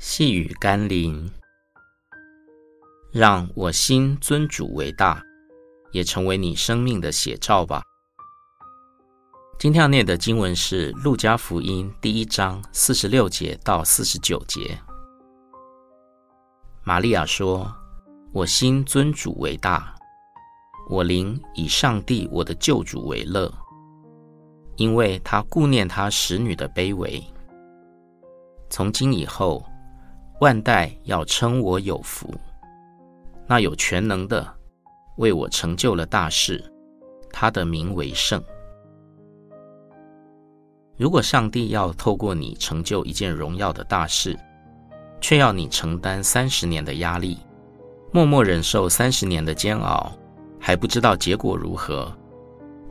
细雨甘霖，让我心尊主为大，也成为你生命的写照吧。今天要念的经文是《路加福音》第一章四十六节到四十九节。玛利亚说：“我心尊主为大，我灵以上帝我的救主为乐，因为他顾念他使女的卑微。从今以后。”万代要称我有福，那有全能的为我成就了大事，他的名为圣。如果上帝要透过你成就一件荣耀的大事，却要你承担三十年的压力，默默忍受三十年的煎熬，还不知道结果如何，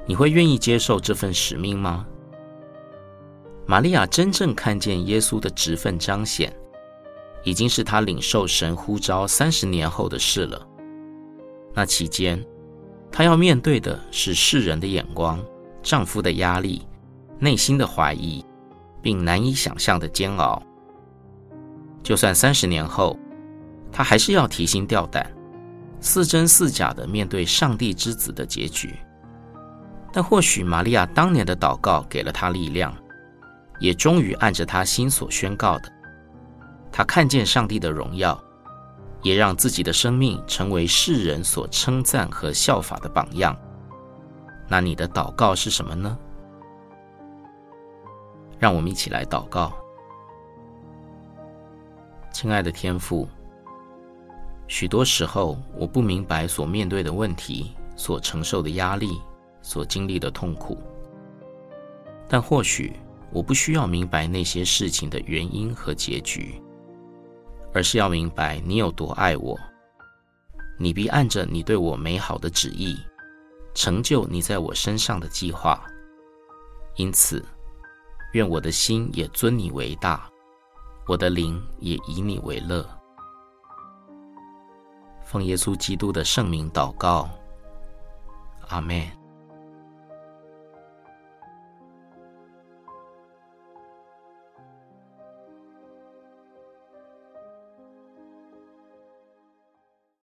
你会愿意接受这份使命吗？玛利亚真正看见耶稣的职分彰显。已经是她领受神呼召三十年后的事了。那期间，她要面对的是世人的眼光、丈夫的压力、内心的怀疑，并难以想象的煎熬。就算三十年后，她还是要提心吊胆、似真似假的面对上帝之子的结局。但或许玛利亚当年的祷告给了她力量，也终于按着她心所宣告的。他看见上帝的荣耀，也让自己的生命成为世人所称赞和效法的榜样。那你的祷告是什么呢？让我们一起来祷告。亲爱的天父，许多时候我不明白所面对的问题、所承受的压力、所经历的痛苦，但或许我不需要明白那些事情的原因和结局。而是要明白你有多爱我，你必按着你对我美好的旨意，成就你在我身上的计划。因此，愿我的心也尊你为大，我的灵也以你为乐。奉耶稣基督的圣名祷告，阿门。